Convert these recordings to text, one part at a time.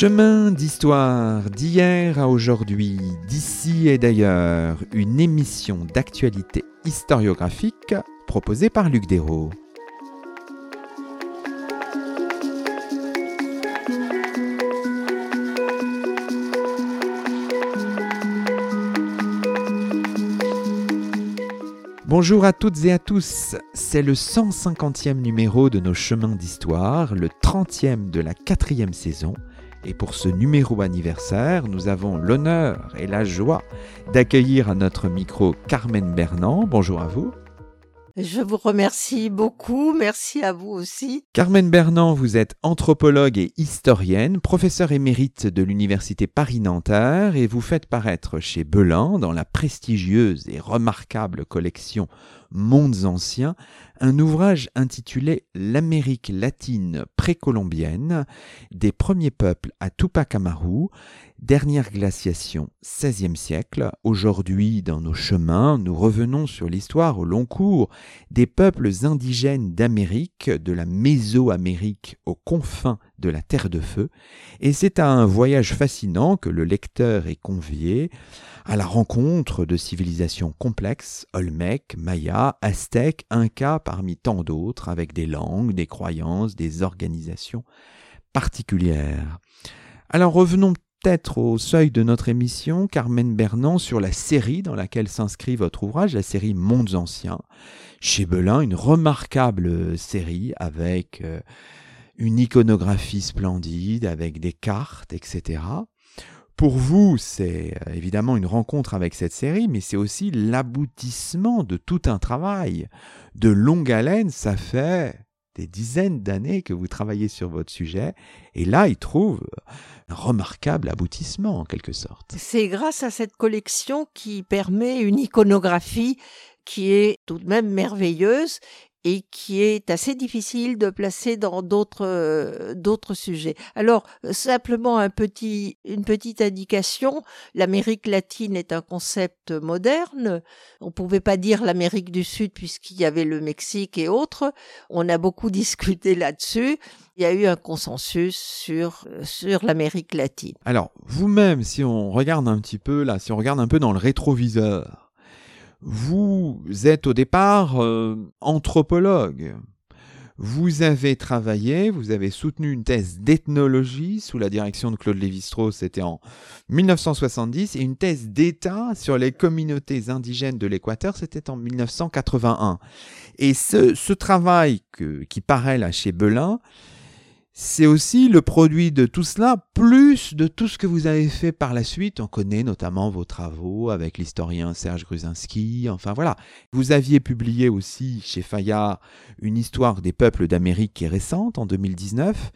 Chemin d'histoire d'hier à aujourd'hui, d'ici et d'ailleurs, une émission d'actualité historiographique proposée par Luc Dérault. Bonjour à toutes et à tous, c'est le 150e numéro de nos chemins d'histoire, le 30e de la quatrième saison. Et pour ce numéro anniversaire, nous avons l'honneur et la joie d'accueillir à notre micro Carmen Bernand. Bonjour à vous. Je vous remercie beaucoup, merci à vous aussi. Carmen Bernand, vous êtes anthropologue et historienne, professeure émérite de l'Université Paris-Nanterre et vous faites paraître chez Belin, dans la prestigieuse et remarquable collection Mondes anciens, un ouvrage intitulé L'Amérique latine précolombienne, des premiers peuples à Tupac Amaru, dernière glaciation, 16e siècle. Aujourd'hui, dans nos chemins, nous revenons sur l'histoire au long cours des peuples indigènes d'Amérique, de la Mésoamérique aux confins de la Terre de Feu, et c'est à un voyage fascinant que le lecteur est convié à la rencontre de civilisations complexes, Olmec, Maya, Aztèques, Inca, parmi tant d'autres, avec des langues, des croyances, des organisations particulières. Alors revenons peut-être au seuil de notre émission, Carmen Bernand, sur la série dans laquelle s'inscrit votre ouvrage, la série Mondes Anciens. Chez Belin, une remarquable série avec euh, une iconographie splendide, avec des cartes, etc. Pour vous, c'est euh, évidemment une rencontre avec cette série, mais c'est aussi l'aboutissement de tout un travail. De longue haleine, ça fait des dizaines d'années que vous travaillez sur votre sujet, et là, il trouve un remarquable aboutissement en quelque sorte. C'est grâce à cette collection qui permet une iconographie qui est tout de même merveilleuse et qui est assez difficile de placer dans d'autres euh, d'autres sujets. Alors simplement un petit une petite indication, l'Amérique latine est un concept moderne. On pouvait pas dire l'Amérique du Sud puisqu'il y avait le Mexique et autres. On a beaucoup discuté là-dessus. Il y a eu un consensus sur sur l'Amérique latine. Alors, vous-même si on regarde un petit peu là, si on regarde un peu dans le rétroviseur, vous êtes au départ euh, anthropologue. Vous avez travaillé, vous avez soutenu une thèse d'ethnologie sous la direction de Claude Lévi-Strauss, c'était en 1970, et une thèse d'État sur les communautés indigènes de l'Équateur, c'était en 1981. Et ce, travail qui paraît là chez Belin, c'est aussi le produit de tout cela, plus de tout ce que vous avez fait par la suite. On connaît notamment vos travaux avec l'historien Serge Gruzinski. Enfin voilà. Vous aviez publié aussi chez Fayard une histoire des peuples d'Amérique qui est récente, en 2019.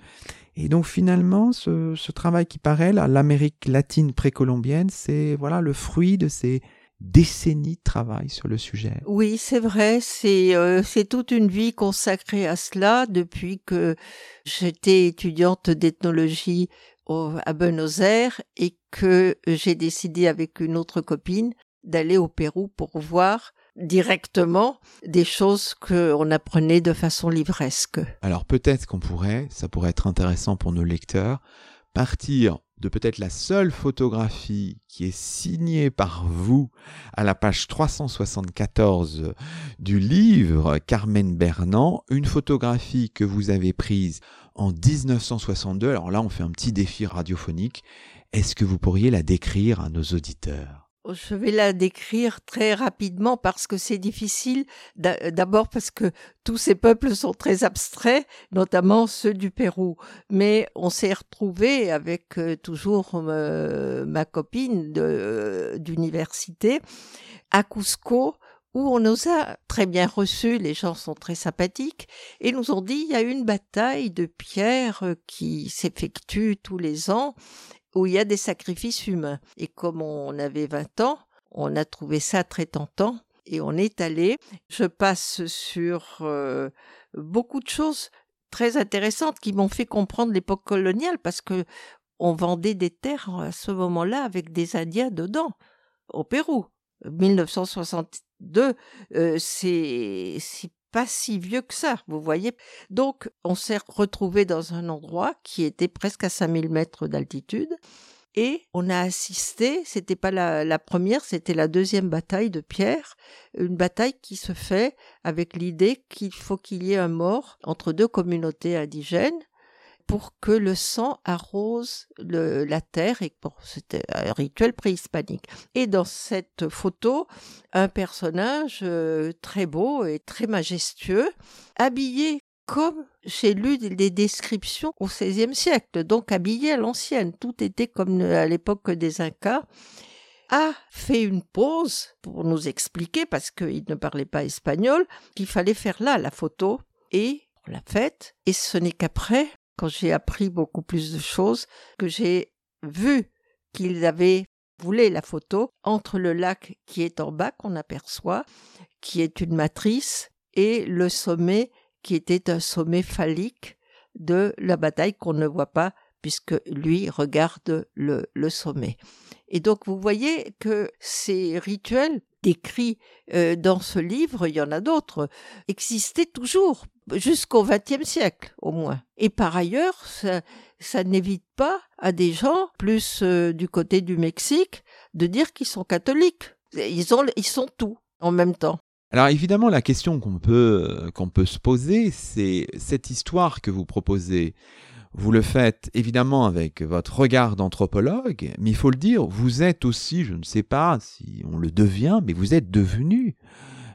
Et donc finalement, ce, ce travail qui paraît l'Amérique latine précolombienne, c'est voilà le fruit de ces décennies de travail sur le sujet. Oui, c'est vrai, c'est euh, c'est toute une vie consacrée à cela depuis que j'étais étudiante d'ethnologie à Buenos Aires et que j'ai décidé avec une autre copine d'aller au Pérou pour voir directement des choses qu'on apprenait de façon livresque. Alors peut-être qu'on pourrait, ça pourrait être intéressant pour nos lecteurs, partir de peut-être la seule photographie qui est signée par vous à la page 374 du livre Carmen Bernand, une photographie que vous avez prise en 1962. Alors là, on fait un petit défi radiophonique. Est-ce que vous pourriez la décrire à nos auditeurs? Je vais la décrire très rapidement parce que c'est difficile. D'abord parce que tous ces peuples sont très abstraits, notamment ceux du Pérou. Mais on s'est retrouvé avec euh, toujours euh, ma copine euh, d'université à Cusco où on nous a très bien reçus, les gens sont très sympathiques, et nous ont dit il y a une bataille de pierres qui s'effectue tous les ans, où il y a des sacrifices humains. Et comme on avait 20 ans, on a trouvé ça très tentant et on est allé. Je passe sur euh, beaucoup de choses très intéressantes qui m'ont fait comprendre l'époque coloniale parce que on vendait des terres à ce moment-là avec des Indiens dedans au Pérou. 1962, euh, c'est pas si vieux que ça, vous voyez. Donc, on s'est retrouvé dans un endroit qui était presque à 5000 mètres d'altitude. Et on a assisté, c'était pas la, la première, c'était la deuxième bataille de Pierre, une bataille qui se fait avec l'idée qu'il faut qu'il y ait un mort entre deux communautés indigènes pour que le sang arrose la terre et c'était un rituel préhispanique. Et dans cette photo, un personnage euh, très beau et très majestueux, habillé comme j'ai lu des descriptions au XVIe siècle, donc habillé à l'ancienne, tout était comme à l'époque des Incas, a fait une pause pour nous expliquer, parce qu'il ne parlait pas espagnol, qu'il fallait faire là la photo, et on l'a faite, et ce n'est qu'après quand j'ai appris beaucoup plus de choses, que j'ai vu qu'ils avaient voulu la photo entre le lac qui est en bas qu'on aperçoit, qui est une matrice, et le sommet qui était un sommet phallique de la bataille qu'on ne voit pas puisque lui regarde le, le sommet. Et donc vous voyez que ces rituels décrits euh, dans ce livre, il y en a d'autres, existaient toujours jusqu'au XXe siècle au moins. Et par ailleurs, ça, n'évite pas à des gens, plus euh, du côté du Mexique, de dire qu'ils sont catholiques. Ils, ont, ils sont tout en même temps. Alors évidemment, la question qu'on peut, qu'on peut se poser, c'est cette histoire que vous proposez. Vous le faites évidemment avec votre regard d'anthropologue, mais il faut le dire, vous êtes aussi, je ne sais pas si on le devient, mais vous êtes devenu,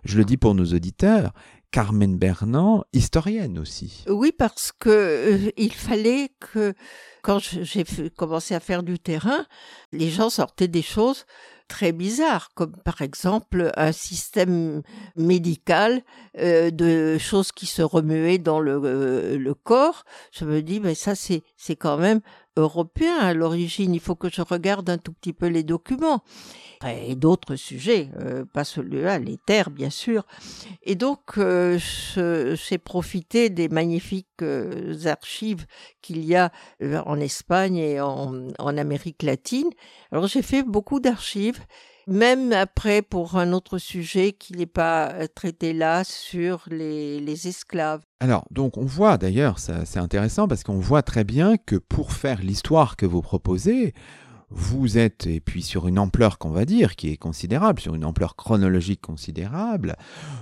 je le dis pour nos auditeurs, Carmen Bernand, historienne aussi. Oui, parce que euh, il fallait que quand j'ai commencé à faire du terrain, les gens sortaient des choses très bizarres, comme par exemple un système médical euh, de choses qui se remuaient dans le, euh, le corps. Je me dis, mais ça c'est c'est quand même européen à l'origine. Il faut que je regarde un tout petit peu les documents et d'autres sujets, euh, pas celui-là, les terres bien sûr. Et donc euh, j'ai profité des magnifiques euh, archives qu'il y a en Espagne et en, en Amérique latine. Alors j'ai fait beaucoup d'archives même après pour un autre sujet qui n'est pas euh, traité là sur les, esclaves. Alors, donc on voit d'ailleurs, c'est intéressant parce qu'on voit très bien que pour faire l'histoire que vous proposez, vous êtes, et puis sur une ampleur qu'on va dire, qui est considérable, sur une ampleur chronologique considérable,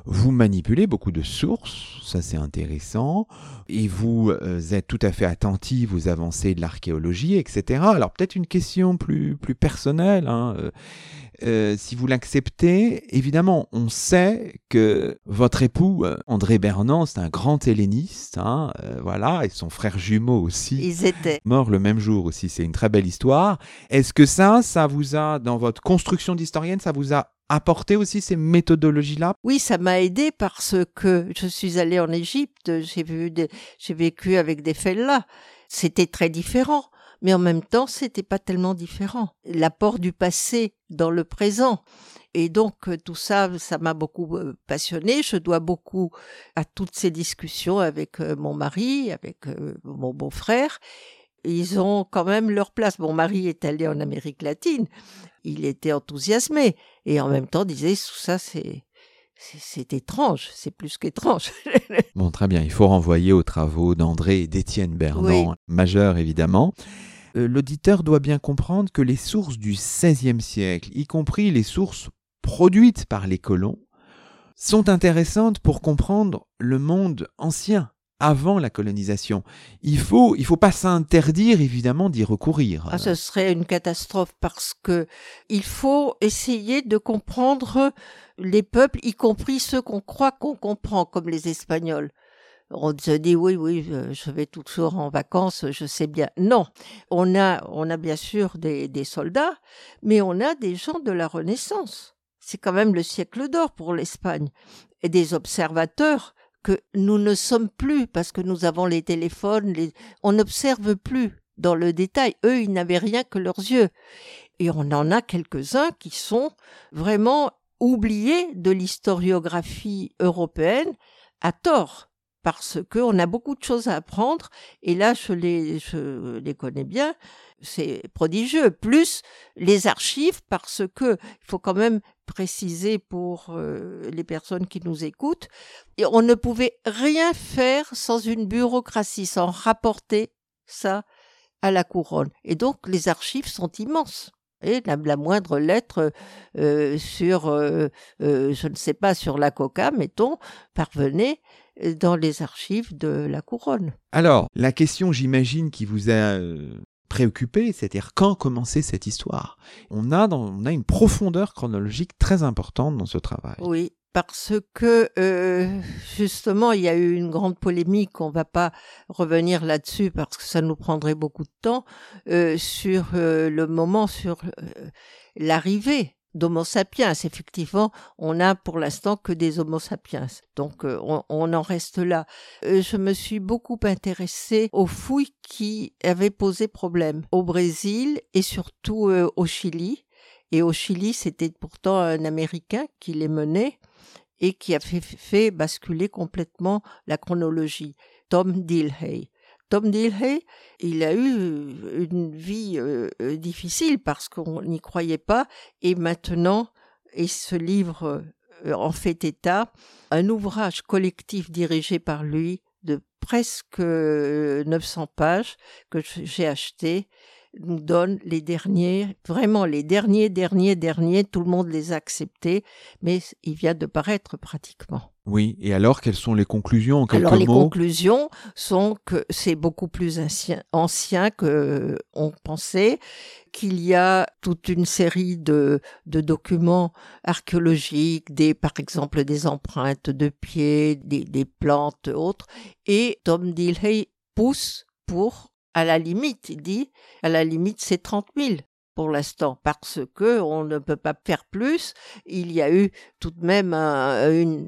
vous manipulez beaucoup de sources, ça c'est intéressant, et vous euh, êtes tout à fait attentif vous avancez de l'archéologie, etc. Alors peut-être une question plus, plus personnelle, hein, euh, si vous l'acceptez, évidemment, on sait que votre époux, euh, André Bernand, c'est un grand helléniste, hein, euh, voilà, et son frère jumeau aussi. Ils étaient. Morts le même jour aussi, c'est une très belle histoire. Est-ce que ça, ça vous a, dans votre construction d'historienne, ça vous a apporté aussi ces méthodologies-là? Oui, ça m'a aidé parce que je suis allée en Égypte, j'ai vu, j'ai vécu avec des fellahs. C'était très différent mais en même temps, c'était pas tellement différent. L'apport du passé dans le présent. Et donc, euh, tout ça, ça m'a beaucoup euh, passionné. Je dois beaucoup à toutes ces discussions avec euh, mon mari, avec mon beau-frère. Ils ont quand même leur place. Mon mari est allé en Amérique latine. Il était enthousiasmé. Et en même temps, disait, tout ça, c'est, c'est étrange, c'est plus qu'étrange. bon, très bien, il faut renvoyer aux travaux d'André et d'Étienne Bernand, majeur évidemment. Euh, l'auditeur doit bien comprendre que les sources du XVIe siècle, y compris les sources produites par les colons, sont intéressantes pour comprendre le monde ancien avant la colonisation. Il faut, il faut pas s'interdire évidemment d'y recourir. Ah, ce serait une catastrophe parce que il faut essayer de comprendre les peuples, y compris ceux qu'on croit qu'on comprend, comme les Espagnols on se dit oui, oui, je vais toujours en vacances, je sais bien. Non, on a, on a bien sûr des, des soldats, mais on a des gens de la Renaissance. C'est quand même le siècle d'or pour l'Espagne. Et des observateurs que nous ne sommes plus parce que nous avons les téléphones, on n'observe plus dans le détail. Eux, ils n'avaient rien que leurs yeux. Et on en a quelques-uns qui sont vraiment oubliés de l'historiographie européenne à tort parce qu'on a beaucoup de choses à apprendre et là je les, je les connais bien, c'est prodigieux. Plus les archives parce que il faut quand même préciser pour euh, les personnes qui nous écoutent. On ne pouvait rien faire sans une bureaucratie, sans rapporter ça à la couronne. Et donc les archives sont immenses. Et la, la moindre lettre euh, sur, euh, je ne sais pas, sur la coca, mettons, parvenait dans les archives de la couronne. Alors, la question, j'imagine, qui vous a préoccupé, c'est-à-dire quand commençait cette histoire? On a, dans, on a une profondeur chronologique très importante dans ce travail. Oui, parce que euh, justement, il y a eu une grande polémique, on ne va pas revenir là-dessus parce que ça nous prendrait beaucoup de temps, euh, sur euh, le moment, sur l'arrivée d'Homo sapiens. Effectivement, on n'a pour l'instant que des Homo sapiens. Donc euh, on, en reste là. Euh, je me suis beaucoup intéressée aux fouilles qui avaient posé problème au Brésil et surtout euh, au Chili. Et au Chili, c'était pourtant un Américain qui les menait et qui a fait, fait basculer complètement la chronologie. Tom Dilhay. Tom Dilhay, il a eu une vie difficile parce qu'on n'y croyait pas et maintenant, et ce livre en fait état, un ouvrage collectif dirigé par lui de presque 900 pages que j'ai acheté nous donne les derniers, vraiment les derniers, derniers, derniers, tout le monde les a acceptés, mais il vient de paraître pratiquement. Oui, et alors quelles sont les conclusions en quelques alors, les conclusions sont que c'est beaucoup plus ancien, ancien que on pensait, qu'il y a toute une série de, de documents archéologiques, des par exemple des empreintes de pieds, des, des plantes autres, et Tom Dilhay pousse pour à la limite, il dit, à la limite, c'est 30 000 pour l'instant parce que on ne peut pas faire plus. Il y a eu tout de même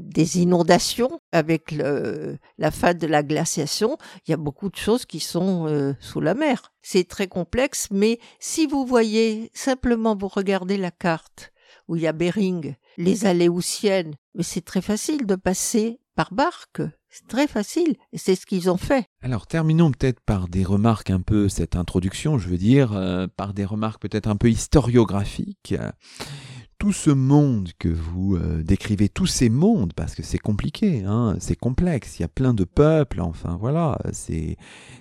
des inondations avec la fin de la glaciation. Il y a beaucoup de choses qui sont euh, sous la mer. C'est très complexe, mais si vous voyez simplement vous regardez la carte où il y a Bering, les Aléoutiennes, mais c'est très facile de passer par barque. C'est très facile, c'est ce qu'ils ont fait. Alors terminons peut-être par des remarques un peu, cette introduction, je veux dire, euh, par des remarques peut-être un peu historiographiques tout ce monde que vous euh, décrivez, tous ces mondes, parce que c'est compliqué, hein, c'est complexe, il y a plein de peuples, enfin voilà, c'est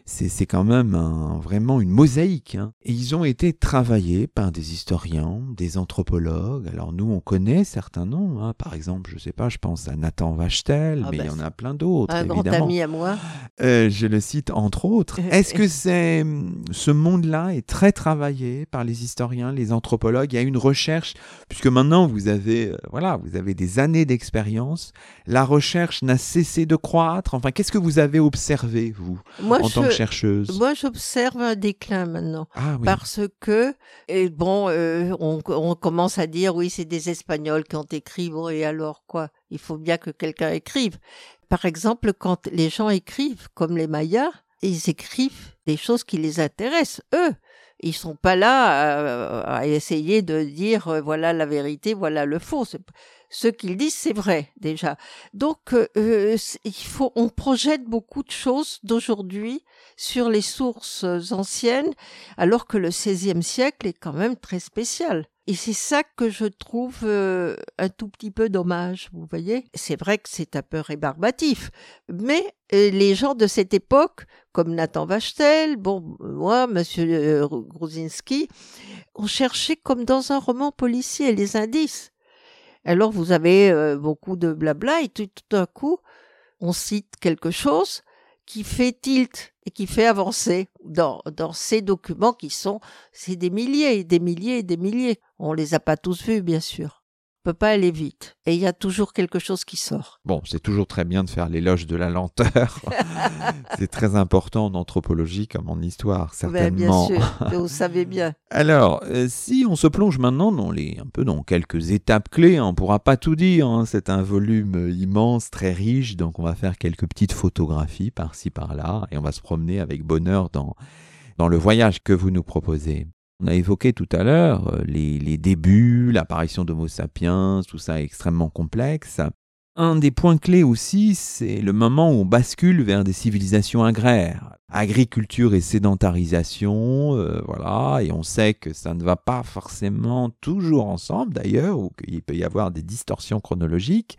c'est quand même un, vraiment une mosaïque. Hein. Et ils ont été travaillés par des historiens, des anthropologues. Alors nous, on connaît certains noms, hein. par exemple, je sais pas, je pense à Nathan Vachtel, ah mais il y bah, en a plein d'autres. Un grand ami à moi. Euh, je le cite entre autres. Est-ce que c'est ce monde-là est très travaillé par les historiens, les anthropologues? Il y a une recherche, puisque maintenant vous avez, euh, voilà, vous avez des années d'expérience. La recherche n'a cessé de croître. Enfin, qu'est-ce que vous avez observé vous en tant que chercheuse? Moi, j'observe un déclin maintenant, ah parce que et bon, euh, on, on, commence à dire oui, c'est des Espagnols qui ont écrit. Bon, et alors quoi? Il faut bien que quelqu'un écrive. Par exemple, quand les gens écrivent, comme les Mayas, ils écrivent des choses qui les intéressent eux. Ils sont pas là euh, à, essayer de dire euh, voilà la vérité, voilà le faux. Ce qu'ils disent, c'est vrai déjà. Donc, euh, il faut, on projette beaucoup de choses d'aujourd'hui sur les sources anciennes, alors que le XVIe siècle est quand même très spécial. Et c'est ça que je trouve un tout petit peu dommage, vous voyez. C'est vrai que c'est un peu rébarbatif, mais les gens de cette époque comme Nathan Vachtel, bon, moi, Monsieur euh, Gruzinski, on cherchait comme dans un roman policier les indices. Alors vous avez euh, beaucoup de blabla et tout, d'un coup, on cite quelque chose qui fait tilt et qui fait avancer dans, dans ces documents qui sont, c'est des milliers, des milliers et des milliers. On les a pas tous vus, bien sûr peut pas aller vite. Et il y a toujours quelque chose qui sort. Bon, c'est toujours très bien de faire l'éloge de la lenteur. c'est très important en anthropologie comme en histoire, certainement. bien sûr, vous savez bien. Alors, euh, si on se plonge maintenant dans les, un peu dans quelques étapes clés, on pourra pas tout dire. Hein. c'est un volume immense, très riche, donc on va faire quelques petites photographies par-ci par-là, et on va se promener avec bonheur dans dans le voyage que vous nous proposez. On a évoqué tout à l'heure euh, les, débuts, l'apparition d'Homo sapiens, tout ça est extrêmement complexe. Un des points clés aussi, c'est le moment où on bascule vers des civilisations agraires. Agriculture et sédentarisation, euh, voilà, et on sait que ça ne va pas forcément toujours ensemble d'ailleurs, ou qu'il peut y avoir des distorsions chronologiques.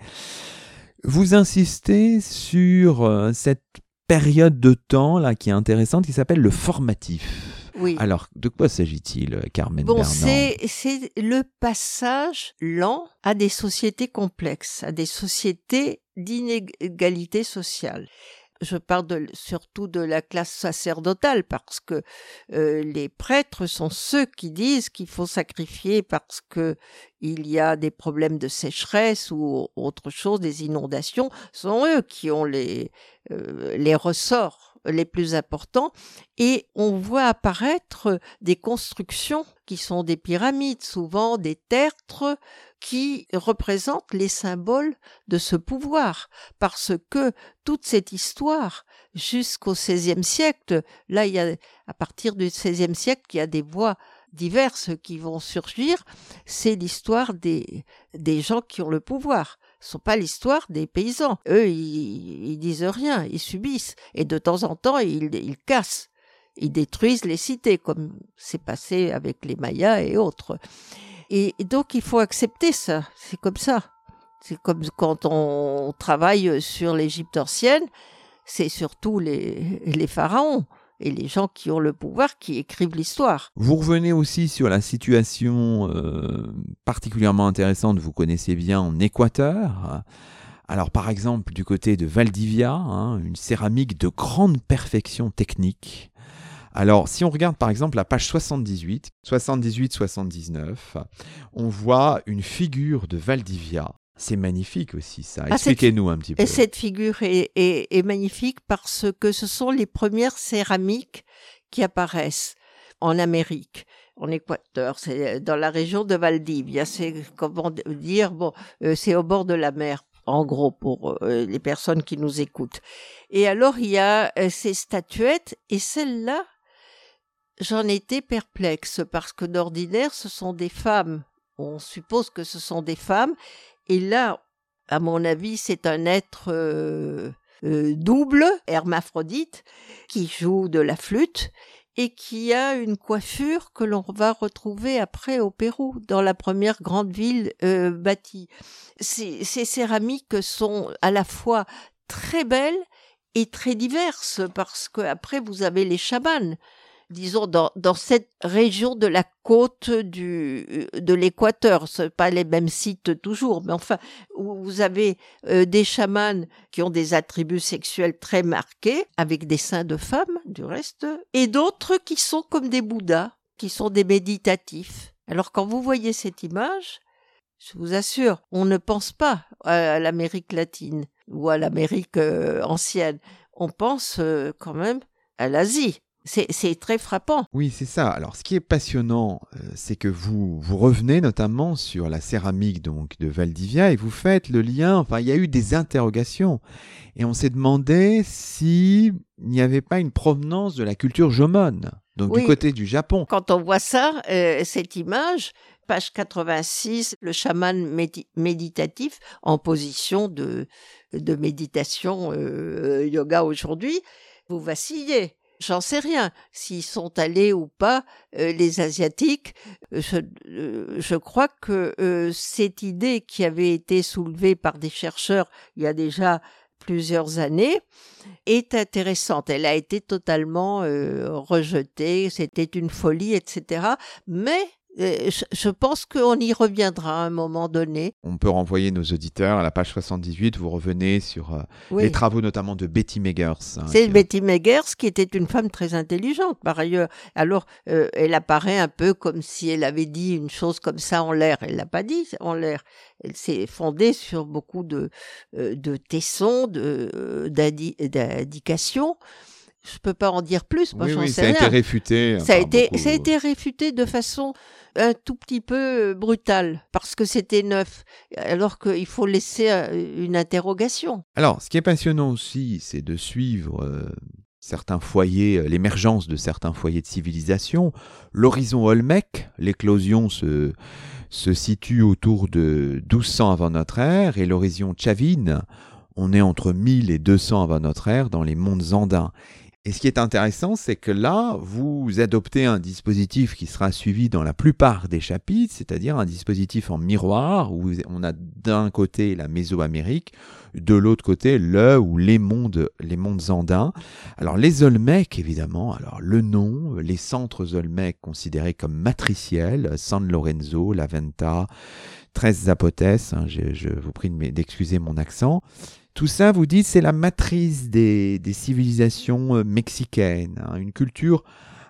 Vous insistez sur euh, cette période de temps là qui est intéressante, qui s'appelle le formatif. Oui. Alors, de quoi s'agit-il, Carmen Bon, c'est c'est le passage lent à des sociétés complexes, à des sociétés d'inégalité sociale. Je parle de- surtout de la classe sacerdotale parce que euh, les prêtres sont ceux qui disent qu'il faut sacrifier parce que il y a des problèmes de sécheresse ou autre chose, des inondations. Ce sont eux qui ont les euh, les ressorts les plus importants et on voit apparaître des constructions qui sont des pyramides, souvent des tertres, qui représentent les symboles de ce pouvoir, parce que toute cette histoire, jusqu'au XVIe siècle, là, il y a, à partir du XVIe siècle, il y a des voix diverses qui vont surgir, c'est l'histoire des, des gens qui ont le pouvoir. Sont pas l'histoire des paysans. Eux, ils, ils disent rien, ils subissent. Et de temps en temps, ils, ils cassent. Ils détruisent les cités, comme c'est passé avec les Mayas et autres. Et, et donc, il faut accepter ça. C'est comme ça. C'est comme quand on travaille sur l'Égypte ancienne, c'est surtout les, les pharaons et les gens qui ont le pouvoir qui écrivent l'histoire. Vous revenez aussi sur la situation euh, particulièrement intéressante, vous connaissez bien, en Équateur. Alors par exemple du côté de Valdivia, hein, une céramique de grande perfection technique. Alors si on regarde par exemple la page 78, 78-79, on voit une figure de Valdivia. C'est magnifique aussi ça. Ah, Expliquez-nous un petit peu. Et cette figure est, est- est magnifique parce que ce sont les premières céramiques qui apparaissent en Amérique, en Équateur, c'est dans la région de Valdivia. C'est comment dire bon, euh, c'est au bord de la mer, en gros pour euh, les personnes qui nous écoutent. Et alors il y a euh, ces statuettes et celle-là, j'en étais perplexe parce que d'ordinaire ce sont des femmes. On suppose que ce sont des femmes. Et là, à mon avis, c'est un être euh, euh, double, hermaphrodite, qui joue de la flûte et qui a une coiffure que l'on va retrouver après au Pérou, dans la première grande ville euh, bâtie. Ces, ces céramiques sont à la fois très belles et très diverses parce que après vous avez les chamans disons dans, dans cette région de la côte du de l'équateur c'est pas les mêmes sites toujours mais enfin où vous avez euh, des chamans qui ont des attributs sexuels très marqués avec des seins de femmes du reste et d'autres qui sont comme des bouddhas qui sont des méditatifs alors quand vous voyez cette image je vous assure, on ne pense pas à l'Amérique latine ou à l'Amérique euh, ancienne. On pense euh, quand même à l'Asie. C'est très frappant. Oui, c'est ça. Alors, ce qui est passionnant, euh, c'est que vous vous revenez notamment sur la céramique donc de Valdivia et vous faites le lien. Enfin, il y a eu des interrogations et on s'est demandé si il n'y avait pas une provenance de la culture jomon, donc Oui. du côté du Japon. Quand on voit ça, euh, cette image, page 86, le chaman médi- méditatif en position de, de méditation euh, yoga aujourd'hui, vous vacillez. J'en sais rien. S'ils sont allés ou pas, euh, les Asiatiques, euh, je, euh, je crois que euh, cette idée qui avait été soulevée par des chercheurs il y a déjà plusieurs années est intéressante. Elle a été totalement euh, rejetée, c'était une folie, etc. Mais je, pense qu'on y reviendra à un moment donné. On peut renvoyer nos auditeurs à la page 78. Vous revenez sur euh, Oui. les travaux notamment de Betty Megers. hein, C'est qui- Betty Megers qui était une femme très intelligente par ailleurs. Alors euh, elle apparaît un peu comme si elle avait dit une chose comme ça en l'air. Elle l'a pas dit en l'air. Elle s'est fondée sur beaucoup de euh, de tessons, de euh, d'indi- d'indications. Je peux pas en dire plus. Moi, oui, j'en oui, sais ça a été réfuté. Ça a été, beaucoup. ça a été réfuté de façon un tout petit peu euh, brutale parce que c'était neuf, alors qu'il faut laisser euh, une interrogation. Alors, ce qui est passionnant aussi, c'est de suivre euh, certains foyers, euh, l'émergence de certains foyers de civilisation. L'horizon Olmec, l'éclosion se, se situe autour de 1200 avant notre ère et l'horizon Chavine, on est entre 1000 et 200 avant notre ère dans les mondes andins. Et ce qui est intéressant, c'est que là, vous adoptez un dispositif qui sera suivi dans la plupart des chapitres, c'est-à-dire un dispositif en miroir, où on a d'un côté la Mésoamérique, de l'autre côté le ou les mondes, les mondes andins. Alors les Olmecs, évidemment, alors le nom, les centres Olmecs considérés comme matriciels, San Lorenzo, La Venta, 13 Zapotes, hein, je, vous prie d'excuser mon accent, tout ça, vous dites, c'est la matrice des, civilisations euh, mexicaines, hein. une culture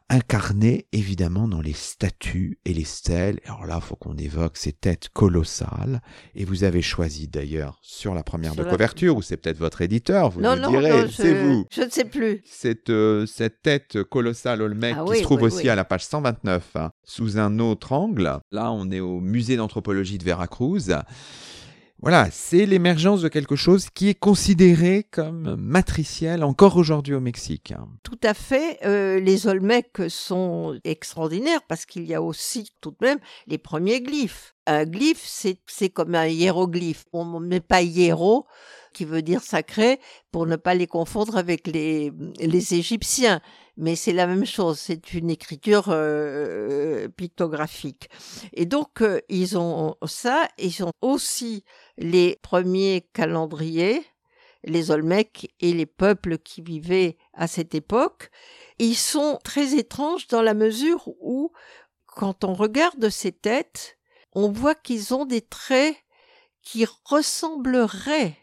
incarnée évidemment dans les statues et les stèles. Alors là, il faut qu'on évoque ces têtes colossales. Et vous avez choisi d'ailleurs sur la première de couverture, ou c'est peut-être votre éditeur, vous non, non, direz, c'est vous. Je ne sais plus. Cette, euh, cette tête colossale Olmec ah qui se trouve aussi à la page 129, hein, sous un autre angle. Là, on est au musée d'anthropologie de Veracruz. Voilà, c'est l'émergence de quelque chose qui est considéré comme matriciel encore aujourd'hui au Mexique. Tout à fait. Euh, les Olmecs sont extraordinaires parce qu'il y a aussi tout de même les premiers glyphes. Un glyphe, c'est comme un hiéroglyphe. On ne met pas hiéro qui veut dire sacré, pour ne pas les confondre avec les, les Égyptiens. Mais c'est la même chose, c'est une écriture euh, pictographique. Et donc, euh, ils ont ça, ils ont aussi les premiers calendriers, les Olmecs et les peuples qui vivaient à cette époque. Ils sont très étranges dans la mesure où, quand on regarde ces têtes, on voit qu'ils ont des traits qui ressembleraient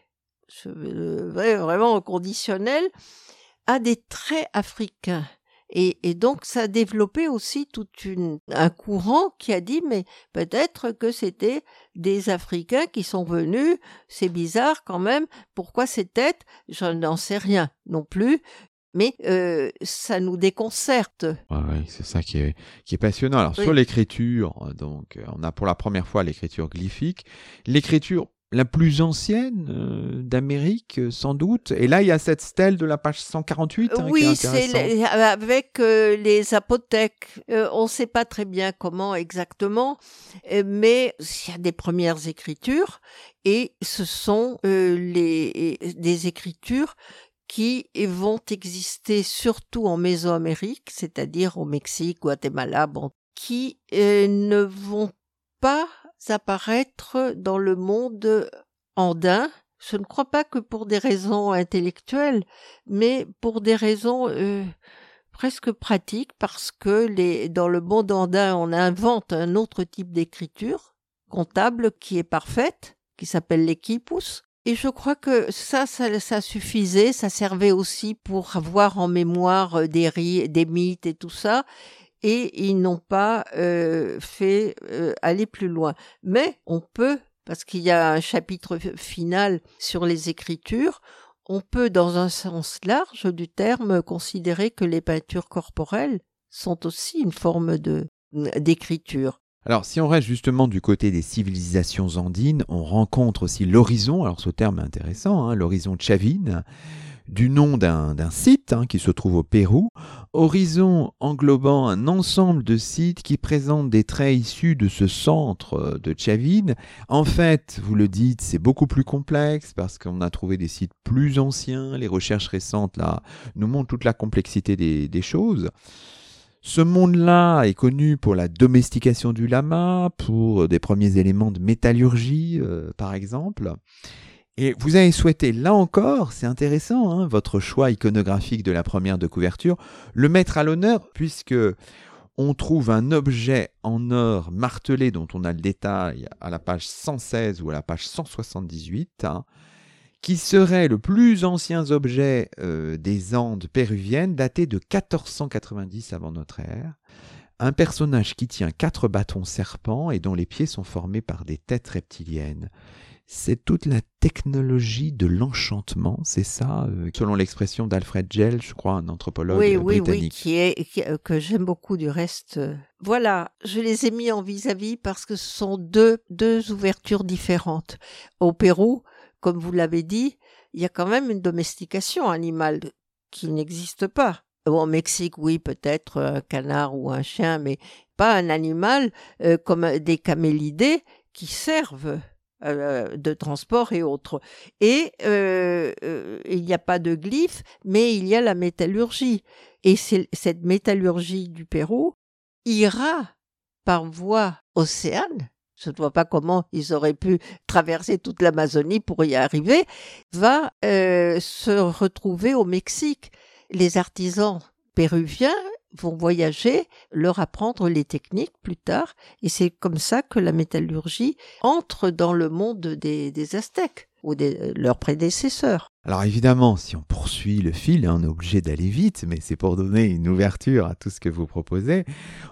vraiment conditionnel, a des traits africains. Et, donc ça a développé aussi tout une, un courant qui a dit mais peut-être que c'était des Africains qui sont venus, c'est bizarre quand même, pourquoi ces têtes Je n'en sais rien non plus, mais euh, ça nous déconcerte. oui, c'est ça qui est, qui est passionnant. Alors sur l'écriture, donc on a pour la première fois l'écriture glyphique. L'écriture la plus ancienne euh, d'Amérique, euh, sans doute. Et là, il y a cette stèle de la page 148. Hein, oui, c'est avec euh, les apothèques. on ne sait pas très bien comment exactement, mais il y a des premières écritures et ce sont les, des écritures qui vont exister surtout en Mésoamérique, c'est-à-dire au Mexique, Guatemala, bon, qui ne vont pas apparaître dans le monde andin. Je ne crois pas que pour des raisons intellectuelles, mais pour des raisons euh, presque pratiques, parce que les, dans le monde andin, on invente un autre type d'écriture comptable qui est parfaite, qui s'appelle l'équipus. Et je crois que ça, ça, suffisait, ça servait aussi pour avoir en mémoire des, des mythes et tout ça et ils n'ont pas euh, fait euh, aller plus loin. Mais on peut, parce qu'il y a un chapitre final sur les écritures, on peut, dans un sens large du terme, considérer que les peintures corporelles sont aussi une forme de d'écriture. Alors, si on reste justement du côté des civilisations andines, on rencontre aussi l'horizon, alors ce terme est intéressant, hein, l'horizon chavine, du nom d'un site hein, qui se trouve au Pérou, horizon englobant un ensemble de sites qui présentent des traits issus de ce centre euh, de Chavine. En fait, vous le dites, c'est beaucoup plus complexe parce qu'on a trouvé des sites plus anciens, les recherches récentes là nous montrent toute la complexité des, choses. Ce monde-là est connu pour la domestication du lama, pour des premiers éléments de métallurgie, euh, par exemple. Et vous avez souhaité, là encore, c'est intéressant, hein, votre choix iconographique de la première de couverture, le mettre à l'honneur, puisque on trouve un objet en or martelé dont on a le détail à la page 116 ou à la page 178, hein, qui serait le plus ancien objet euh, des Andes péruviennes, daté de 1490 avant notre ère. Un personnage qui tient quatre bâtons serpents et dont les pieds sont formés par des têtes reptiliennes c'est toute la technologie de l'enchantement, c'est ça, euh, selon l'expression d'Alfred Gell, je crois, un anthropologue oui, oui, Oui, qui est, euh, que j'aime beaucoup du reste. Voilà, je les ai mis en vis-à-vis parce que ce sont deux, deux ouvertures différentes. Au Pérou, comme vous l'avez dit, il y a quand même une domestication animale qui n'existe pas. Au Mexique, oui, peut-être un canard ou un chien, mais pas un animal euh, comme des camélidés qui servent euh, de transport et autres. Et euh, il n'y a pas de glyphe, mais il y a la métallurgie. Et cette métallurgie du Pérou ira par voie océane je ne vois pas comment ils auraient pu traverser toute l'Amazonie pour y arriver, va se retrouver au Mexique. Les artisans péruviens vont voyager, leur apprendre les techniques plus tard, et c'est comme ça que la métallurgie entre dans le monde des, Aztèques ou de leurs prédécesseurs. Alors évidemment, si on poursuit le fil, on est obligé d'aller vite, mais c'est pour donner une ouverture à tout ce que vous proposez.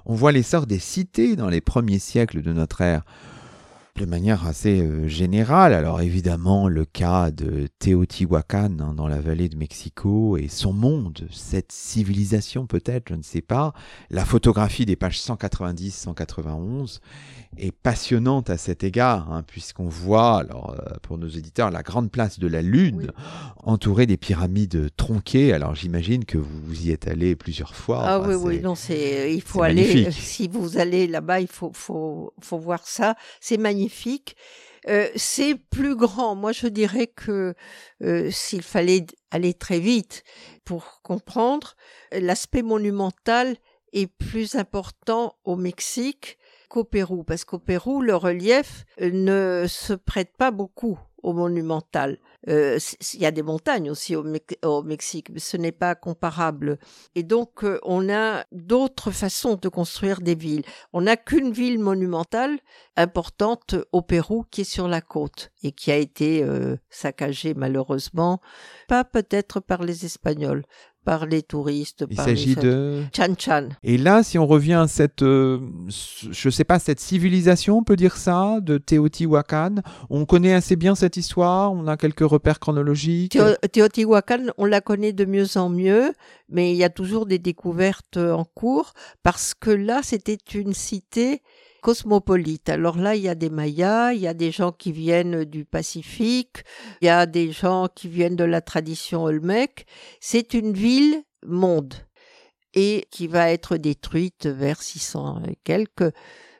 On voit l'essor des cités dans les premiers siècles de notre ère de manière assez euh, générale. Alors évidemment, le cas de Teotihuacan hein, dans la vallée de Mexico et son monde, cette civilisation peut-être, je ne sais pas. La photographie des pages 190-191 est passionnante à cet égard, hein, puisqu'on voit, alors euh, pour nos éditeurs, la grande place de la Lune, entourée des pyramides tronquées. Alors j'imagine que vous y êtes allé plusieurs fois. Ah oui, oui, non, c'est il faut aller. Si vous allez là-bas, il faut, faut, faut voir ça. C'est magnifique Euh, c'est plus grand. Moi, je dirais que euh, s'il fallait aller très vite pour comprendre, l'aspect monumental est plus important au Mexique qu'au Pérou, parce qu'au Pérou, le relief ne se prête pas beaucoup au monumental. Euh, il y a des montagnes aussi au, Mexique, mais ce n'est pas comparable. Et donc, euh, on a d'autres façons de construire des villes. On n'a qu'une ville monumentale importante au Pérou qui est sur la côte et qui a été euh, saccagée malheureusement, pas peut-être par les Espagnols, par les touristes. Il s'agit de Chan Chan. Et là, si on revient à cette, euh, je sais pas, cette civilisation, on peut dire ça, de Teotihuacan. On connaît assez bien cette histoire. On a quelques repères chronologiques. Teotihuacan, on la connaît de mieux en mieux, mais il y a toujours des découvertes en cours parce que là, c'était une cité cosmopolite. Alors là, il y a des Mayas, il y a des gens qui viennent du Pacifique, il y a des gens qui viennent de la tradition Olmec. C'est une ville monde et qui va être détruite vers 600 et quelques.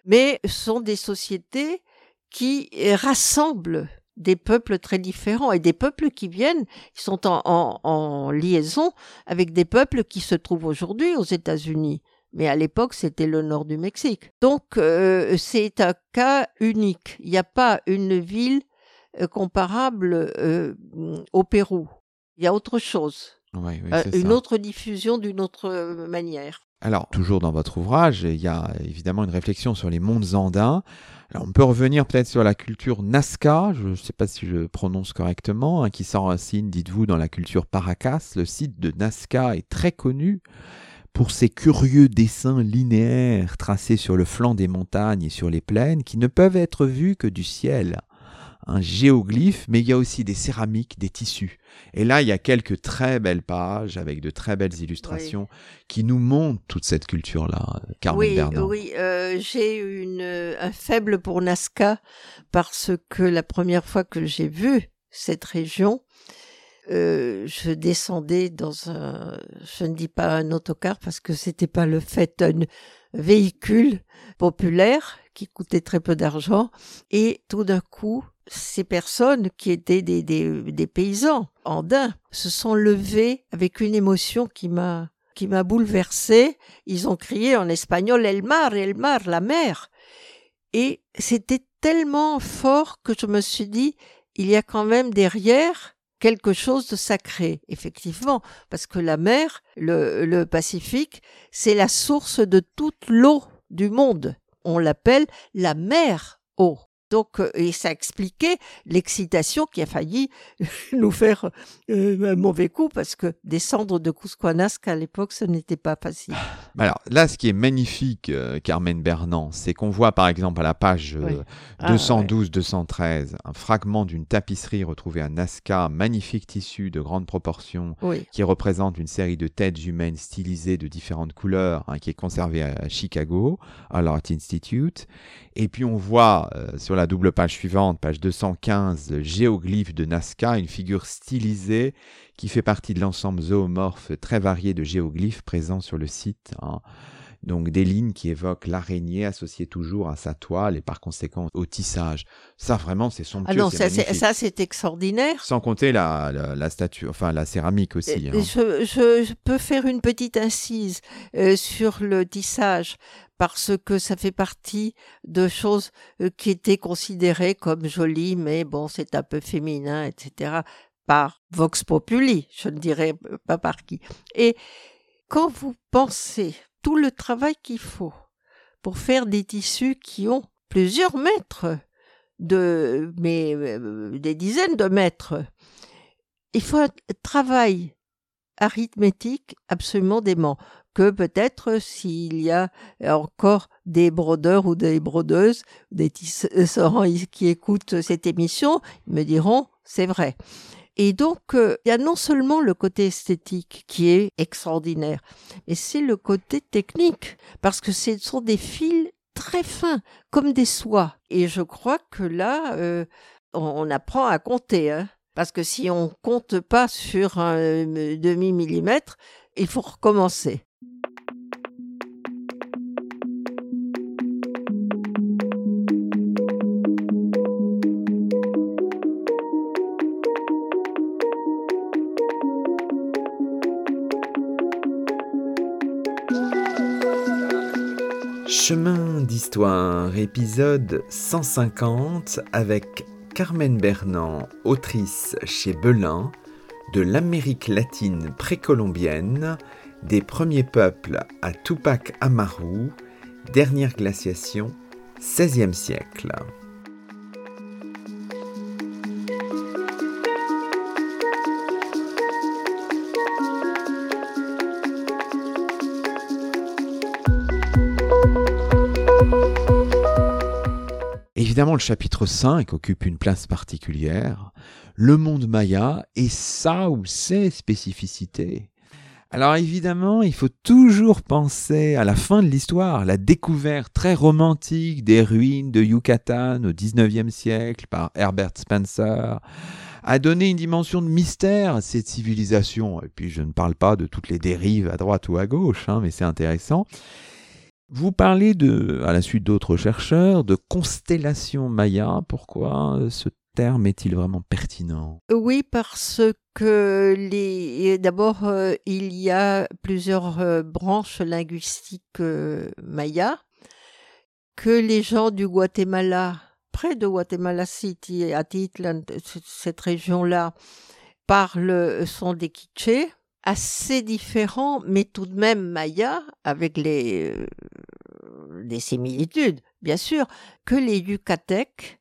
Mais ce sont des sociétés qui rassemblent des peuples très différents et des peuples qui viennent, qui sont en, en liaison avec des peuples qui se trouvent aujourd'hui aux États-Unis mais à l'époque c'était le nord du Mexique. Donc euh, c'est un cas unique. Il n'y a pas une ville euh, comparable euh, au Pérou. Il y a autre chose. une autre diffusion d'une autre manière. Alors, toujours dans votre ouvrage, il y a évidemment une réflexion sur les mondes andins. Alors, on peut revenir peut-être sur la culture Nazca, je ne sais pas si je prononce correctement, hein, qui s'enracine, dites-vous, dans la culture Paracas. Le site de Nazca est très connu pour ces curieux dessins linéaires tracés sur le flanc des montagnes et sur les plaines qui ne peuvent être vus que du ciel. Un géoglyphe, mais il y a aussi des céramiques, des tissus. Et là, il y a quelques très belles pages avec de très belles illustrations qui nous montrent toute cette culture-là, Carmen oui, Bernard. Oui, euh, j'ai une, un faible pour Nazca parce que la première fois que j'ai vu cette région, euh, je descendais dans un, je ne dis pas un autocar parce que c'était pas le fait, un véhicule populaire qui coûtait très peu d'argent et tout d'un coup, ces personnes qui étaient des, des, des paysans andins se sont levées avec une émotion qui m'a qui m'a bouleversée. Ils ont crié en espagnol El mar, El mar, la mer. Et c'était tellement fort que je me suis dit, il y a quand même derrière quelque chose de sacré, effectivement, parce que la mer, le, Pacifique, c'est la source de toute l'eau du monde. On l'appelle la mer eau. Donc, euh, et ça expliquait l'excitation qui a failli nous faire euh, un mauvais coup parce que descendre de Cusco-Nazca à l'époque, ce n'était pas facile. Alors là, ce qui est magnifique, euh, Carmen Bernand, c'est qu'on voit par exemple à la page 212-213 ah, un fragment d'une tapisserie retrouvée à Nazca, magnifique tissu de grande proportion qui représente une série de têtes humaines stylisées de différentes couleurs, hein, qui est conservé à, Chicago, à l'Art Institute. Et puis on voit sur la double page suivante, page 215, géoglyphe de Nazca, une figure stylisée qui fait partie de l'ensemble zoomorphe très varié de géoglyphes présents sur le site. Hein. donc des lignes qui évoquent l'araignée associée toujours à sa toile et par conséquent au tissage. Ça vraiment c'est somptueux. Ah non, ça, c'est extraordinaire. Sans compter la, la, la statue, enfin la céramique aussi. Euh, hein. Je, je- je peux faire une petite incise euh, sur le tissage parce que ça fait partie de choses euh, qui étaient considérées comme jolies, mais bon, c'est un peu féminin, etc. Par Vox Populi, je ne dirais pas par qui. Et quand vous pensez tout le travail qu'il faut pour faire des tissus qui ont plusieurs mètres de, mais euh, des dizaines de mètres, il faut un travail arithmétique absolument dément. Que peut-être s'il y a encore des brodeurs ou des brodeuses, des tisserands qui écoutent cette émission, ils me diront c'est vrai. Et donc, euh, il y a non seulement le côté esthétique qui est extraordinaire, mais c'est le côté technique, parce que ce sont des fils très fins, comme des soies. Et je crois que là, euh, on, apprend à compter. Hein. Parce que si on compte pas sur un euh, demi-millimètre, il faut recommencer. Chemin d'histoire, épisode 150 avec Carmen Bernand, autrice chez Belin, de l'Amérique latine précolombienne, des premiers peuples à Tupac Amaru, dernière glaciation, 16e siècle. Le chapitre 5 occupe une place particulière. Le monde maya et sa ou ses spécificités. Alors évidemment, il faut toujours penser à la fin de l'histoire, la découverte très romantique des ruines de Yucatan au XIXe siècle par Herbert Spencer, a donné une dimension de mystère à cette civilisation. Et puis je ne parle pas de toutes les dérives à droite ou à gauche, hein, mais c'est intéressant. Vous parlez de, à la suite d'autres chercheurs, de constellation maya. Pourquoi ce terme est-il vraiment pertinent? Oui, parce que d'abord euh, il y a plusieurs euh, branches linguistiques euh, mayas que les gens du Guatemala, près de Guatemala City, à Titlan, cette région-là, parlent sont des quichés assez différents, mais tout de même mayas, avec les euh, des similitudes, bien sûr, que les Yucatèques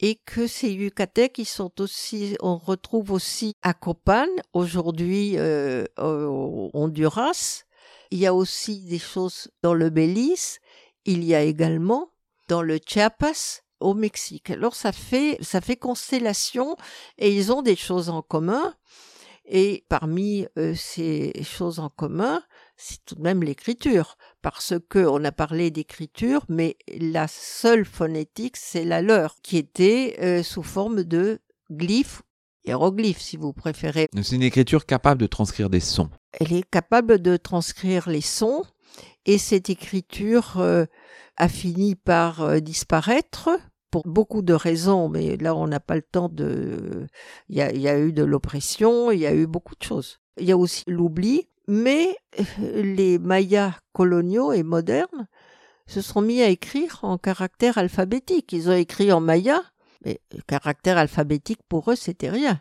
et que ces Yucatèques, ils sont aussi, on retrouve aussi à Copan, aujourd'hui euh, au Honduras. Il y a aussi des choses dans le Belize. Il y a également dans le Chiapas, au Mexique. Alors ça fait, ça fait constellation et ils ont des choses en commun. Et parmi euh, ces choses en commun, c'est tout de même l'écriture, parce que on a parlé d'écriture, mais la seule phonétique, c'est la leur, qui était euh, sous forme de glyphes, hiéroglyphes si vous préférez. C'est une écriture capable de transcrire des sons. Elle est capable de transcrire les sons, et cette écriture euh, a fini par disparaître pour beaucoup de raisons, mais là on n'a pas le temps de... Il y a, eu de l'oppression, il y a eu beaucoup de choses. Il y a aussi l'oubli, mais euh, les Mayas coloniaux et modernes se sont mis à écrire en caractère alphabétique. Ils ont écrit en maya, mais le caractère alphabétique pour eux c'était rien.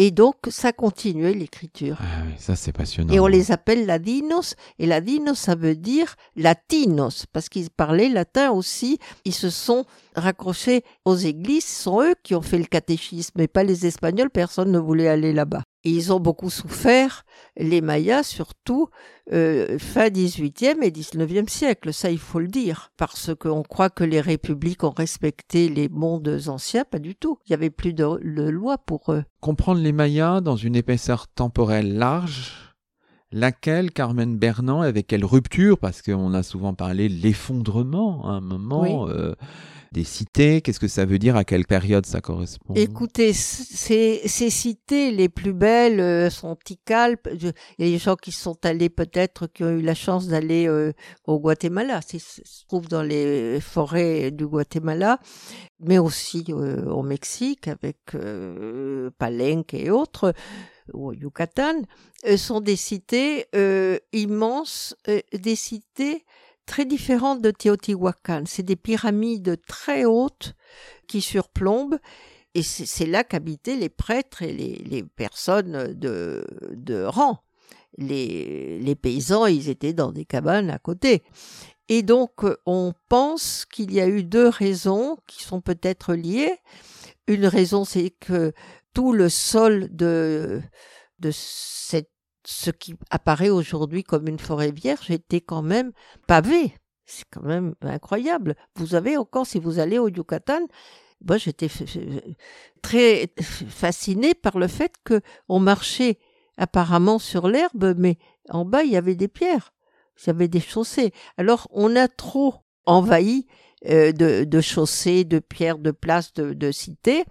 Et donc ça continuait l'écriture. Ah oui, ça c'est passionnant. Et on les appelle ladinos. Et ladinos, ça veut dire latinos, parce qu'ils parlaient latin aussi. Ils se sont raccrochés aux églises. Ce sont eux qui ont fait le catéchisme, et pas les Espagnols. Personne ne voulait aller là-bas. Ils ont beaucoup souffert, les Mayas surtout, euh, fin 18e et 19e siècle, ça il faut le dire, parce qu'on croit que les républiques ont respecté les mondes anciens, pas du tout. Il n'y avait plus de, de loi pour eux. Comprendre les Mayas dans une épaisseur temporelle large Laquelle, Carmen Bernand, avec quelle rupture Parce qu'on a souvent parlé de l'effondrement à un moment. Euh, des cités Qu'est-ce que ça veut dire? À quelle période ça correspond? Écoutez, ces, cités les plus belles euh, sont Tikal. Il y a des gens qui sont allés peut-être, qui ont eu la chance d'aller euh, au Guatemala. Ça se trouve dans les forêts du Guatemala, mais aussi euh, au Mexique avec Palenque et autres au Yucatan, sont des cités immenses, des cités très différentes de Teotihuacan. C'est des pyramides très hautes qui surplombent et c'est là qu'habitaient les prêtres et les, personnes de, de rang. Les, les, paysans, ils étaient dans des cabanes à côté. Et donc, on pense qu'il y a eu deux raisons qui sont peut-être liées. Une raison, c'est que tout le sol de, de cette ce qui apparaît aujourd'hui comme une forêt vierge était quand même pavé. C'est quand même incroyable. Vous avez encore, si vous allez au Yucatan, moi j'étais très fasciné par le fait que on marchait apparemment sur l'herbe, mais en bas il y avait des pierres, il y avait des chaussées. Alors on a trop envahi euh, de, chaussées, de pierres, de places, de cités.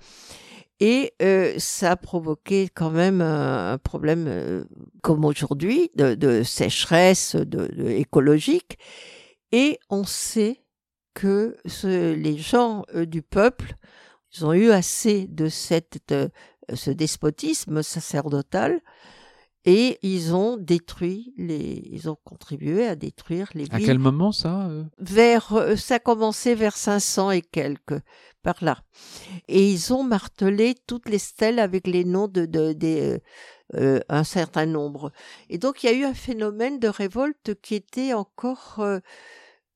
Et euh, ça a provoqué quand même un, problème, euh, comme aujourd'hui, de, sécheresse de, écologique. Et on sait que les gens euh, du peuple, ils ont eu assez de cette, ce despotisme sacerdotal et ils ont détruit les, ils ont contribué à détruire les villes. À quel moment ça Vers, ça a commencé vers 500 et quelques par là. Et ils ont martelé toutes les stèles avec les noms de, de, euh, euh, un certain nombre. Et donc il y a eu un phénomène de révolte qui était encore euh,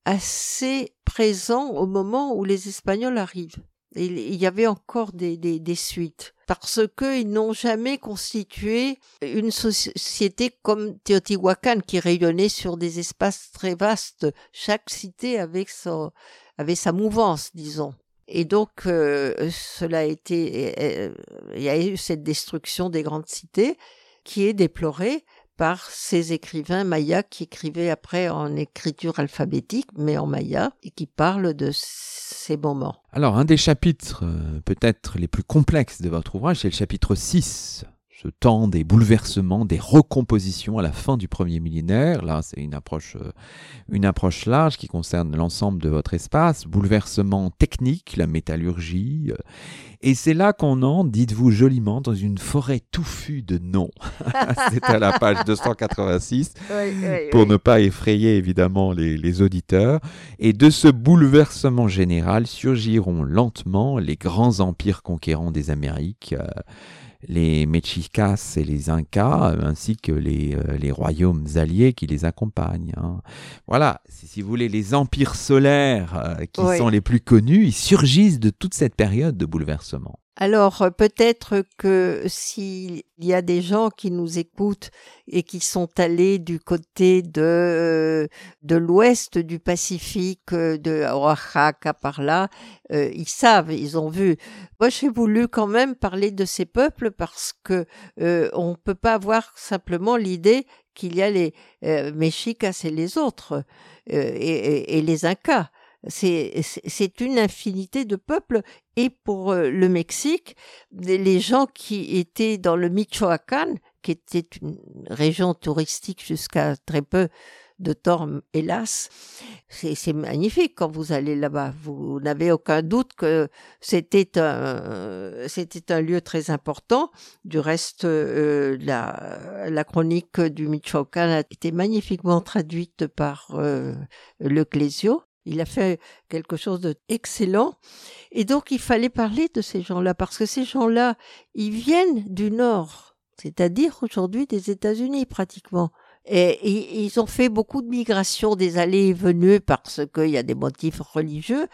assez présent au moment où les Espagnols arrivent. il y avait encore des, des, des suites parce qu'ils n'ont jamais constitué une société comme Teotihuacan qui rayonnait sur des espaces très vastes. Chaque cité avait, sa mouvance, disons. Et donc, euh, cela a été, euh, il y a eu cette destruction des grandes cités qui est déplorée par ces écrivains mayas qui écrivaient après en écriture alphabétique, mais en maya, et qui parlent de ces moments. Alors, un des chapitres euh, peut-être les plus complexes de votre ouvrage, c'est le chapitre 6 ce temps des bouleversements, des recompositions à la fin du premier millénaire. Là, c'est une approche, euh, une approche large qui concerne l'ensemble de votre espace. Bouleversements techniques, la métallurgie. Euh, et c'est là qu'on entre, dites-vous joliment, dans une forêt touffue de noms. c'est à la page 286, pour ne pas effrayer évidemment les, les auditeurs. Et de ce bouleversement général surgiront lentement les grands empires conquérants des Amériques. Euh, les Mexicas et les Incas, ainsi que les, euh, les royaumes alliés qui les accompagnent. Hein. Voilà, si, vous voulez, les empires solaires euh, qui sont les plus connus, ils surgissent de toute cette période de bouleversement. Alors euh, peut-être que s'il y a des gens qui nous écoutent et qui sont allés du côté de euh, de l'ouest du Pacifique, euh, de Oaxaca par là, ils savent, ils ont vu. Moi, j'ai voulu quand même parler de ces peuples parce que on peut pas avoir simplement l'idée qu'il y a les Mexicas et les autres et, les Incas c'est une infinité de peuples. Et pour euh, le Mexique, les gens qui étaient dans le Michoacán, qui était une région touristique jusqu'à très peu de temps, hélas, c'est magnifique quand vous allez là-bas. Vous n'avez aucun doute que c'était un, un lieu très important. Du reste, euh, la, la chronique du Michoacán a été magnifiquement traduite par euh, le Clésio. Il a fait quelque chose d'excellent. Et donc, il fallait parler de ces gens-là, parce que ces gens-là, ils viennent du Nord, c'est-à-dire aujourd'hui des États-Unis pratiquement. Et, ils ont fait beaucoup de migrations, des allées et venues, parce qu'il y a des motifs religieux.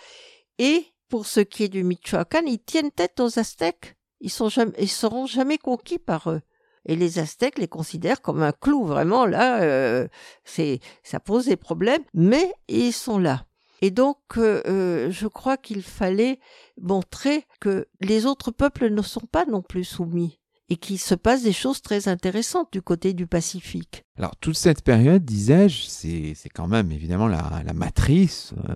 Et pour ce qui est du Michoacán, ils tiennent tête aux Aztèques. Ils sont jamais, seront jamais conquis par eux. Et les Aztèques les considèrent comme un clou, vraiment là, euh, c'est, ça pose des problèmes, mais ils sont là. Et donc, euh, euh, je crois qu'il fallait montrer que les autres peuples ne sont pas non plus soumis. Et qu'il se passe des choses très intéressantes du côté du Pacifique. Alors toute cette période, disais-je, c'est quand même évidemment la, la matrice euh,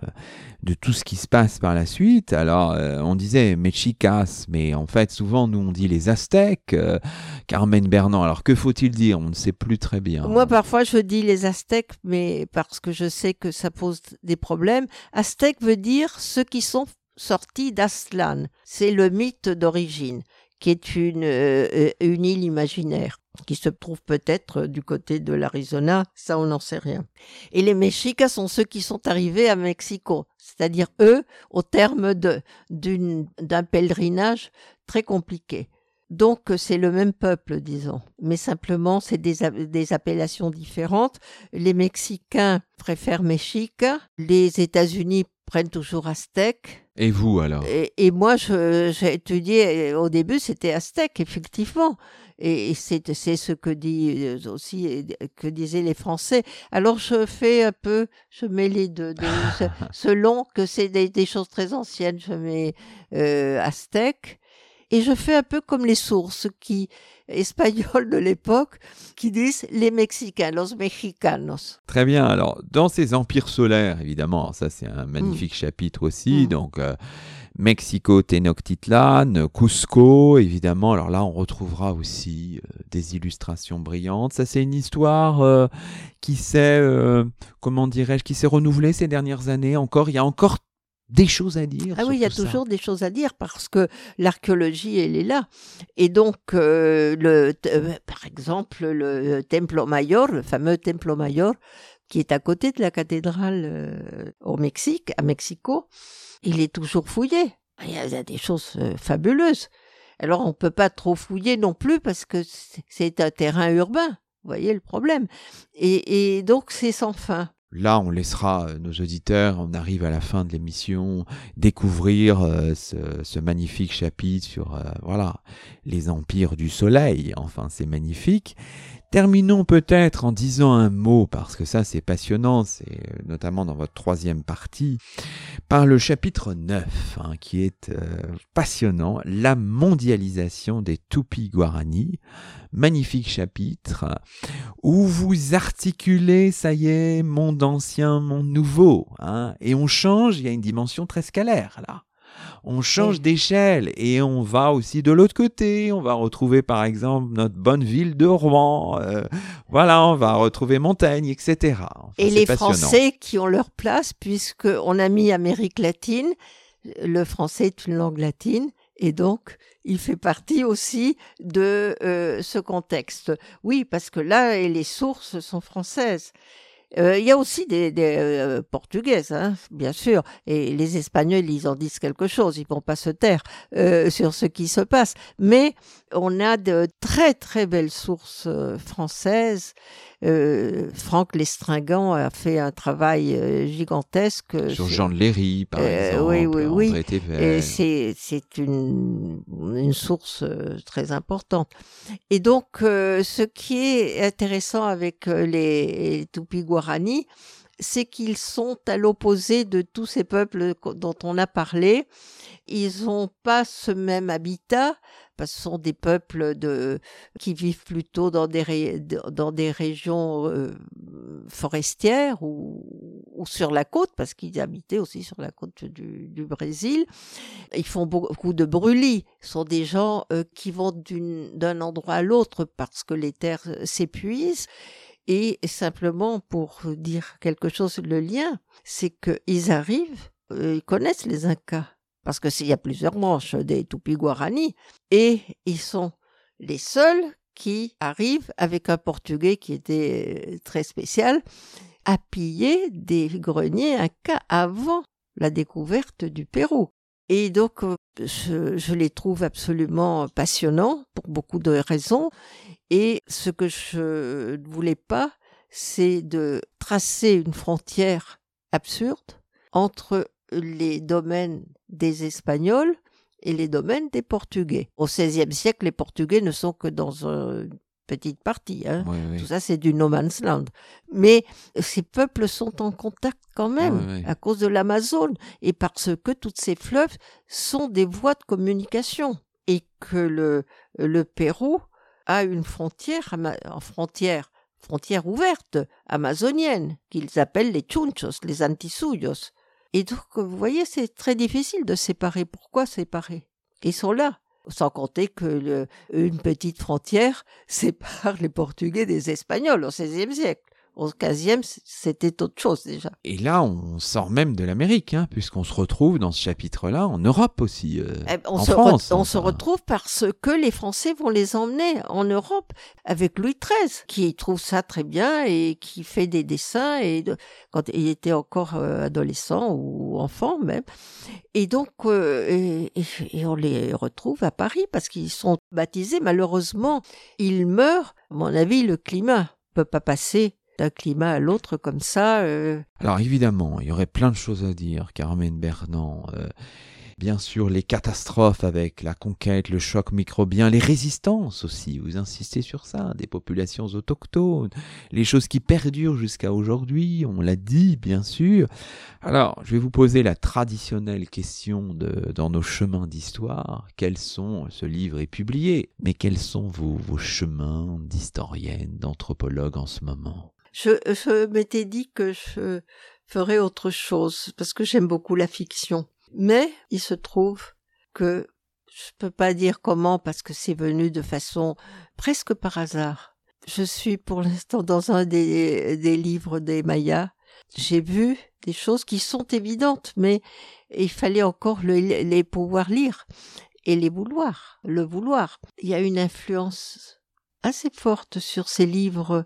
de tout ce qui se passe par la suite. Alors euh, on disait Mexicas, mais en fait souvent nous on dit les Aztèques, euh, Carmen Bernand. Alors que faut-il dire? On ne sait plus très bien. Moi parfois je dis les Aztèques, mais parce que je sais que ça pose des problèmes. Aztèque veut dire ceux qui sont sortis d'Aslan. C'est le mythe d'origine qui est une, euh, une île imaginaire qui se trouve peut-être du côté de l'Arizona, ça on n'en sait rien. Et les Mexicas sont ceux qui sont arrivés à Mexico, c'est-à-dire eux au terme d'un pèlerinage très compliqué. Donc c'est le même peuple, disons, mais simplement c'est des, des, appellations différentes. Les Mexicains préfèrent Mexica, les États-Unis prennent toujours Aztèque. Et vous alors? Et, moi, j'ai étudié, au début c'était Aztèque, effectivement. Et, c'est ce que dit euh, aussi que disaient les Français. Alors je fais un peu, je mets les deux, selon que c'est des, choses très anciennes, je mets euh, Aztèque et je fais un peu comme les sources qui espagnoles de l'époque qui disent les Mexicains, los mexicanos. Très bien. Alors, dans ces empires solaires, évidemment, ça c'est un magnifique mm. chapitre aussi. Mm. Donc, euh, Mexico, Tenochtitlan, Cusco, évidemment. Alors là, on retrouvera aussi euh, des illustrations brillantes. Ça, c'est une histoire euh, qui s'est, comment dirais-je, qui s'est renouvelée ces dernières années. Encore, il y a encore des choses à dire. Ah oui, il y a toujours des choses à dire parce que l'archéologie, elle est là. Et donc, euh, le, euh, par exemple, le Templo Mayor, le fameux Templo Mayor, qui est à côté de la cathédrale euh, au Mexique, à Mexico, il est toujours fouillé. Il y a, des choses fabuleuses. Alors, on ne peut pas trop fouiller non plus parce que c'est un terrain urbain. Vous voyez le problème. et donc, c'est sans fin. Là, on laissera euh, nos auditeurs, on arrive à la fin de l'émission, découvrir euh, ce, magnifique chapitre sur euh, voilà les empires du soleil. Enfin, c'est magnifique. Terminons peut-être en disant un mot, parce que ça c'est passionnant, c'est notamment dans votre troisième partie, par le chapitre 9, hein, qui est passionnant, la mondialisation des Tupi Guarani magnifique chapitre où vous articulez, ça y est, monde ancien, monde nouveau, hein, et on change, il y a une dimension très scalaire là. On change d'échelle et on va aussi de l'autre côté. On va retrouver par exemple notre bonne ville de Rouen. Euh, voilà, on va retrouver Montaigne, etc. et les Français qui ont leur place puisque on a mis Amérique latine. Le français est une langue latine et donc il fait partie aussi de euh, ce contexte. Oui, parce que là, les sources sont françaises. Euh, il y a aussi des, euh, portugaises, hein, bien sûr, et les Espagnols, ils en disent quelque chose, ils vont pas se taire sur ce qui se passe. Mais on a de très très belles sources françaises euh, Franck Lestringant a fait un travail euh, gigantesque. Sur Jean de Léry, par euh, exemple. Oui, oui, oui. Et c'est, c'est une, une source très importante. Et donc, ce qui est intéressant avec les Tupi-Guarani, c'est qu'ils sont à l'opposé de tous ces peuples dont on a parlé. Ils n'ont pas ce même habitat, parce que ce sont des peuples de, qui vivent plutôt dans des, dans des régions euh, forestières ou, sur la côte, parce qu'ils habitaient aussi sur la côte du, du, Brésil. Ils font beaucoup de brûlis. Ce sont des gens euh, qui vont d'un endroit à l'autre parce que les terres euh, s'épuisent. Et simplement pour dire quelque chose, le lien, c'est qu'ils arrivent, ils connaissent les Incas parce que s'il y a plusieurs manches des Tupi Guarani, et ils sont les seuls qui arrivent avec un portugais qui était euh, très spécial à piller des greniers incas avant la découverte du Pérou. Et donc, euh, je, les trouve absolument passionnants pour beaucoup de raisons. Et ce que je ne voulais pas, c'est de tracer une frontière absurde entre les domaines des Espagnols et les domaines des Portugais. Au XVIe siècle, les Portugais ne sont que dans une petite partie. Hein. Tout ça, c'est du no man's land. Mais ces peuples sont en contact quand même à cause de l'Amazone et parce que toutes ces fleuves sont des voies de communication. et que le, le Pérou a une frontière, en frontière, frontière ouverte, amazonienne, qu'ils appellent les chunchos, les antisuyos. Et donc, vous voyez, c'est très difficile de séparer. Pourquoi séparer? Ils sont là. Sans compter que une petite frontière sépare les Portugais des Espagnols au XVIe siècle. Au 15e, c'était autre chose déjà. Et là, on sort même de l'Amérique, hein, puisqu'on se retrouve dans ce chapitre-là en Europe aussi, euh, eh, on en se France. on se retrouve parce que les Français vont les emmener en Europe avec Louis XIII, qui trouve ça très bien et qui fait des dessins et quand il était encore euh, adolescent ou enfant même. Et donc, euh, et, on les retrouve à Paris parce qu'ils sont baptisés. Malheureusement, ils meurent. À mon avis, le climat peut pas passer d'un climat à l'autre comme ça. Euh. Alors évidemment, il y aurait plein de choses à dire, Carmen Bernand. Euh, bien sûr, les catastrophes avec la conquête, le choc microbien, les résistances aussi, vous insistez sur ça, des populations autochtones, les choses qui perdurent jusqu'à aujourd'hui, on l'a dit bien sûr. Alors, je vais vous poser la traditionnelle question de, dans nos chemins d'histoire. Quels sont, ce livre est publié, mais quels sont vos, vos chemins d'historienne, d'anthropologue en ce moment? Je, m'étais dit que je ferais autre chose parce que j'aime beaucoup la fiction. Mais il se trouve que je peux pas dire comment parce que c'est venu de façon presque par hasard. Je suis pour l'instant dans un des, des livres des Mayas. J'ai vu des choses qui sont évidentes, mais il fallait encore les pouvoir lire et les vouloir, le vouloir. Il y a une influence assez forte sur ces livres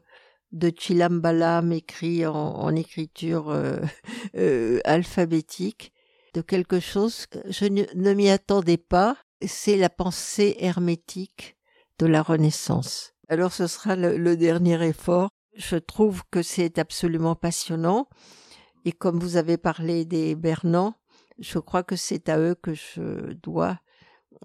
de Chilambalam écrit en, écriture euh, euh, alphabétique, de quelque chose je ne, m'y attendais pas, c'est la pensée hermétique de la Renaissance. Alors ce sera le, dernier effort. Je trouve que c'est absolument passionnant. Et comme vous avez parlé des Bernans, je crois que c'est à eux que je dois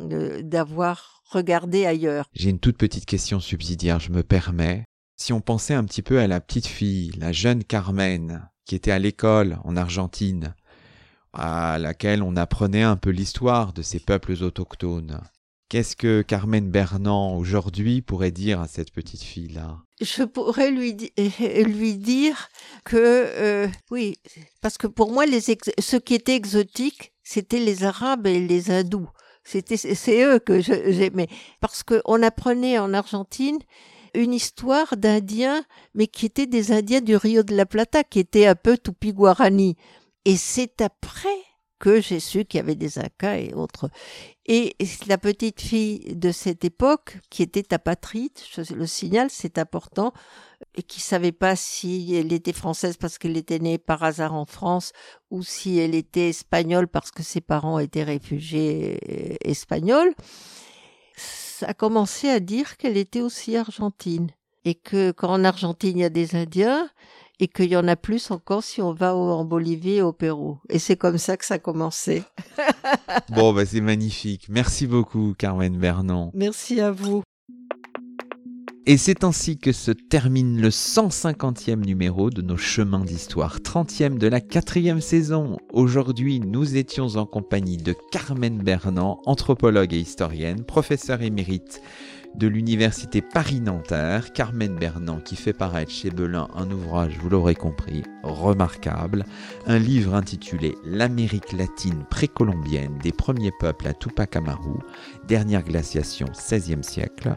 euh, d'avoir regardé ailleurs. J'ai une toute petite question subsidiaire, je me permets si on pensait un petit peu à la petite fille, la jeune Carmen, qui était à l'école en Argentine, à laquelle on apprenait un peu l'histoire de ces peuples autochtones. Qu'est-ce que Carmen Bernand aujourd'hui pourrait dire à cette petite fille-là? Je pourrais lui, lui dire que euh, oui, parce que pour moi, ce qui était exotique, c'était les Arabes et les Hindous. C'était c'est eux que j'aimais parce qu'on apprenait en Argentine une histoire d'Indiens, mais qui étaient des Indiens du Rio de la Plata, qui étaient un peu Tupi-Guarani. Et c'est après que j'ai su qu'il y avait des Incas et autres. Et la petite fille de cette époque, qui était apatride, je le signale, c'est important, et qui savait pas si elle était française parce qu'elle était née par hasard en France ou si elle était espagnole parce que ses parents étaient réfugiés euh, espagnols a commencé à dire qu'elle était aussi argentine. Et que quand en Argentine il y a des Indiens, et qu'il y en a plus encore si on va en Bolivie et au Pérou. Et c'est comme ça que ça a commencé. bon, bah c'est magnifique. Merci beaucoup, Carmen Vernon. Merci à vous. Et c'est ainsi que se termine le 150e numéro de nos chemins d'histoire, 30e de la quatrième saison. Aujourd'hui, nous étions en compagnie de Carmen Bernand, anthropologue et historienne, professeure émérite de l'université Paris-Nanterre, Carmen Bernand, qui fait paraître chez Belin un ouvrage, vous l'aurez compris, remarquable, un livre intitulé L'Amérique latine précolombienne des premiers peuples à Tupac Amaru, dernière glaciation 16e siècle,